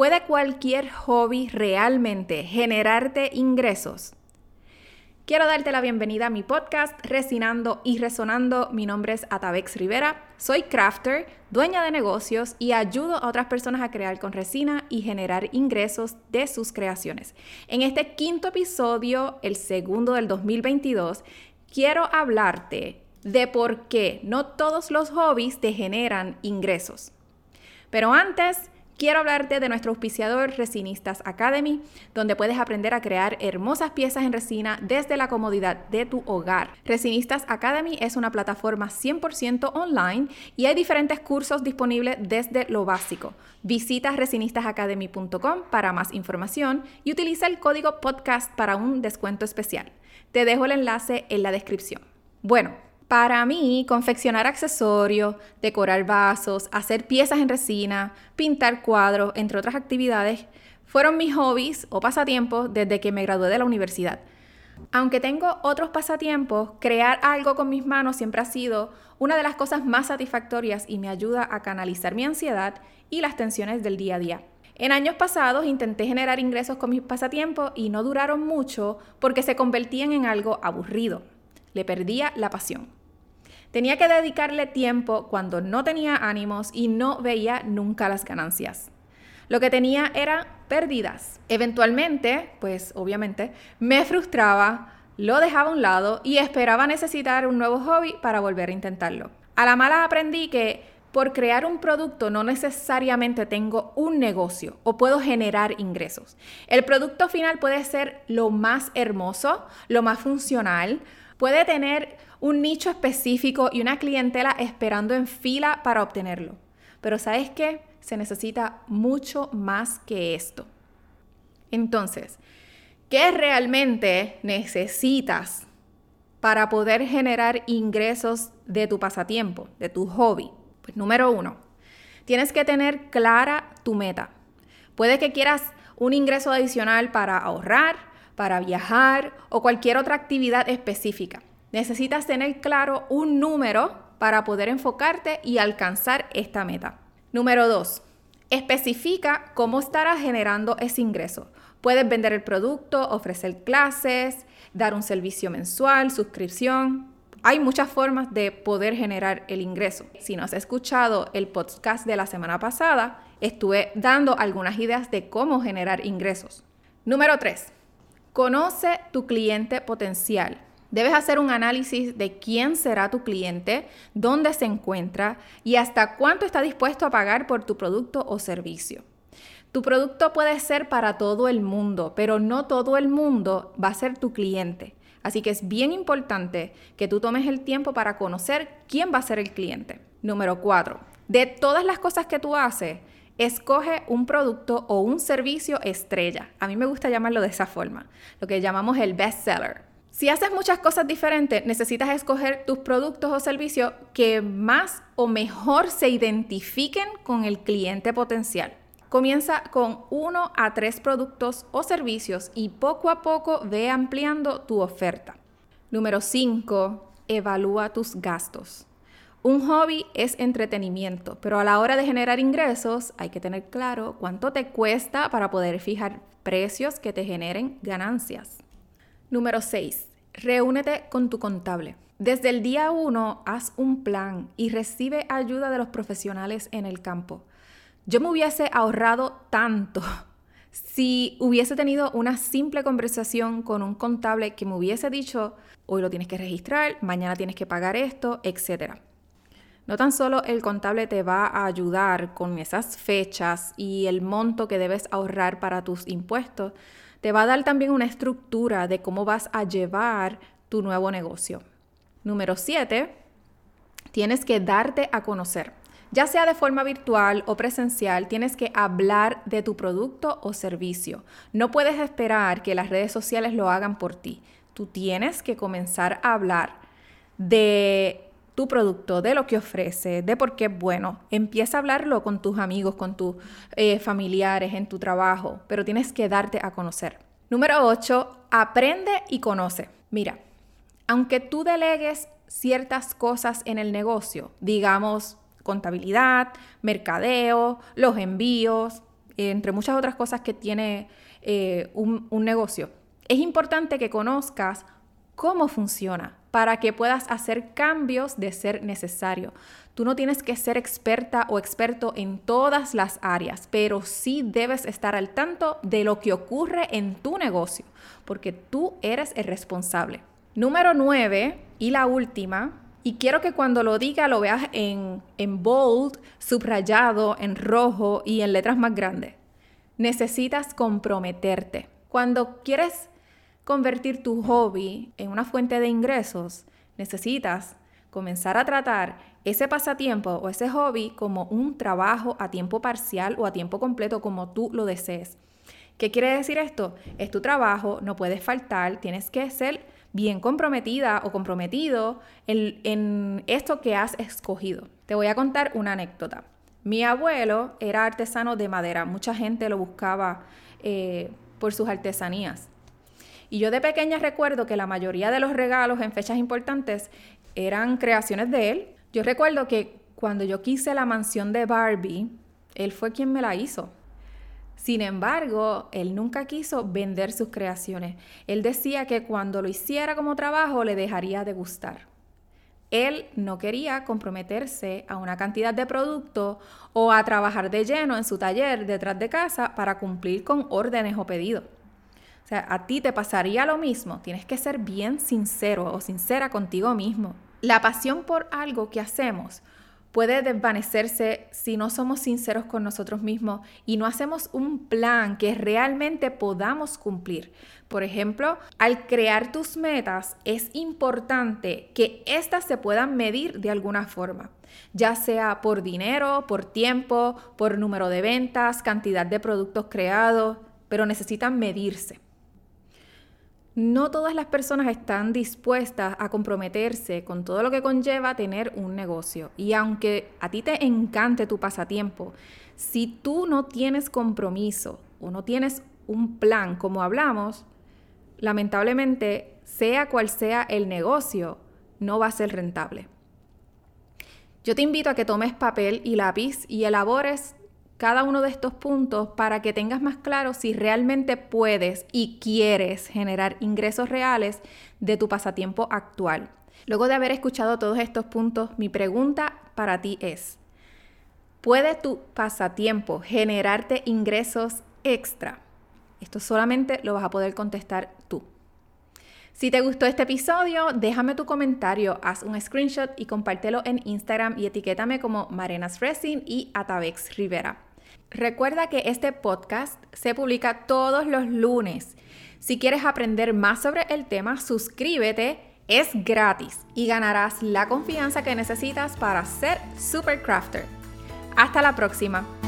¿Puede cualquier hobby realmente generarte ingresos? Quiero darte la bienvenida a mi podcast Resinando y Resonando. Mi nombre es Atabex Rivera. Soy crafter, dueña de negocios y ayudo a otras personas a crear con resina y generar ingresos de sus creaciones. En este quinto episodio, el segundo del 2022, quiero hablarte de por qué no todos los hobbies te generan ingresos. Pero antes, quiero hablarte de nuestro auspiciador Resinistas Academy, donde puedes aprender a crear hermosas piezas en resina desde la comodidad de tu hogar. Resinistas Academy es una plataforma 100% online y hay diferentes cursos disponibles desde lo básico. Visita resinistasacademy.com para más información y utiliza el código podcast para un descuento especial. Te dejo el enlace en la descripción. Bueno, para mí, confeccionar accesorios, decorar vasos, hacer piezas en resina, pintar cuadros, entre otras actividades, fueron mis hobbies o pasatiempos desde que me gradué de la universidad. Aunque tengo otros pasatiempos, crear algo con mis manos siempre ha sido una de las cosas más satisfactorias y me ayuda a canalizar mi ansiedad y las tensiones del día a día. En años pasados intenté generar ingresos con mis pasatiempos y no duraron mucho porque se convertían en algo aburrido. Le perdía la pasión. Tenía que dedicarle tiempo cuando no tenía ánimos y no veía nunca las ganancias. Lo que tenía era pérdidas. Eventualmente, pues obviamente, me frustraba, lo dejaba a un lado y esperaba necesitar un nuevo hobby para volver a intentarlo. A la mala aprendí que por crear un producto no necesariamente tengo un negocio o puedo generar ingresos. El producto final puede ser lo más hermoso, lo más funcional, puede tener un nicho específico y una clientela esperando en fila para obtenerlo. Pero ¿sabes qué? Se necesita mucho más que esto. Entonces, ¿qué realmente necesitas para poder generar ingresos de tu pasatiempo, de tu hobby? Pues número uno, tienes que tener clara tu meta. Puede que quieras un ingreso adicional para ahorrar, para viajar o cualquier otra actividad específica. Necesitas tener claro un número para poder enfocarte y alcanzar esta meta. Número 2. Especifica cómo estarás generando ese ingreso. Puedes vender el producto, ofrecer clases, dar un servicio mensual, suscripción. Hay muchas formas de poder generar el ingreso. Si no has escuchado el podcast de la semana pasada, estuve dando algunas ideas de cómo generar ingresos. Número 3. Conoce tu cliente potencial. Debes hacer un análisis de quién será tu cliente, dónde se encuentra y hasta cuánto está dispuesto a pagar por tu producto o servicio. Tu producto puede ser para todo el mundo, pero no todo el mundo va a ser tu cliente. Así que es bien importante que tú tomes el tiempo para conocer quién va a ser el cliente. Número 4. De todas las cosas que tú haces, escoge un producto o un servicio estrella. A mí me gusta llamarlo de esa forma, lo que llamamos el best seller. Si haces muchas cosas diferentes, necesitas escoger tus productos o servicios que más o mejor se identifiquen con el cliente potencial. Comienza con uno a tres productos o servicios y poco a poco ve ampliando tu oferta. Número 5. Evalúa tus gastos. Un hobby es entretenimiento, pero a la hora de generar ingresos hay que tener claro cuánto te cuesta para poder fijar precios que te generen ganancias. Número 6. Reúnete con tu contable. Desde el día 1 haz un plan y recibe ayuda de los profesionales en el campo. Yo me hubiese ahorrado tanto si hubiese tenido una simple conversación con un contable que me hubiese dicho, hoy lo tienes que registrar, mañana tienes que pagar esto, etcétera. No tan solo el contable te va a ayudar con esas fechas y el monto que debes ahorrar para tus impuestos, te va a dar también una estructura de cómo vas a llevar tu nuevo negocio. Número 7, tienes que darte a conocer. Ya sea de forma virtual o presencial, tienes que hablar de tu producto o servicio. No puedes esperar que las redes sociales lo hagan por ti. Tú tienes que comenzar a hablar de tu producto, de lo que ofrece, de por qué es bueno. Empieza a hablarlo con tus amigos, con tus eh, familiares, en tu trabajo, pero tienes que darte a conocer. Número 8, aprende y conoce. Mira, aunque tú delegues ciertas cosas en el negocio, digamos contabilidad, mercadeo, los envíos, entre muchas otras cosas que tiene eh, un, un negocio. Es importante que conozcas cómo funciona para que puedas hacer cambios de ser necesario. Tú no tienes que ser experta o experto en todas las áreas, pero sí debes estar al tanto de lo que ocurre en tu negocio, porque tú eres el responsable. Número 9 y la última, y quiero que cuando lo diga lo veas en, en bold, subrayado, en rojo y en letras más grandes. Necesitas comprometerte. Cuando quieres convertir tu hobby en una fuente de ingresos, necesitas comenzar a tratar ese pasatiempo o ese hobby como un trabajo a tiempo parcial o a tiempo completo como tú lo desees. ¿Qué quiere decir esto? Es tu trabajo, no puedes faltar, tienes que ser bien comprometida o comprometido en, esto que has escogido. Te voy a contar una anécdota. Mi abuelo era artesano de madera, mucha gente lo buscaba eh, por sus artesanías. Y yo de pequeña recuerdo que la mayoría de los regalos en fechas importantes eran creaciones de él. Yo recuerdo que cuando yo quise la mansión de Barbie, él fue quien me la hizo. Sin embargo, él nunca quiso vender sus creaciones. Él decía que cuando lo hiciera como trabajo le dejaría de gustar. Él no quería comprometerse a una cantidad de producto o a trabajar de lleno en su taller detrás de casa para cumplir con órdenes o pedidos. O sea, a ti te pasaría lo mismo. Tienes que ser bien sincero o sincera contigo mismo. La pasión por algo que hacemos puede desvanecerse si no somos sinceros con nosotros mismos y no hacemos un plan que realmente podamos cumplir. Por ejemplo, al crear tus metas es importante que éstas se puedan medir de alguna forma, ya sea por dinero, por tiempo, por número de ventas, cantidad de productos creados, pero necesitan medirse. No todas las personas están dispuestas a comprometerse con todo lo que conlleva tener un negocio. Y aunque a ti te encante tu pasatiempo, si tú no tienes compromiso o no tienes un plan como hablamos, lamentablemente, sea cual sea el negocio, no va a ser rentable. Yo te invito a que tomes papel y lápiz y elabores cada uno de estos puntos para que tengas más claro si realmente puedes y quieres generar ingresos reales de tu pasatiempo actual. Luego de haber escuchado todos estos puntos, mi pregunta para ti es, ¿puede tu pasatiempo generarte ingresos extra? Esto solamente lo vas a poder contestar tú. Si te gustó este episodio, déjame tu comentario, haz un screenshot y compártelo en Instagram y etiquétame como Marenas Resin y Atavex Rivera. Recuerda que este podcast se publica todos los lunes. Si quieres aprender más sobre el tema, suscríbete, es gratis y ganarás la confianza que necesitas para ser super crafter. Hasta la próxima.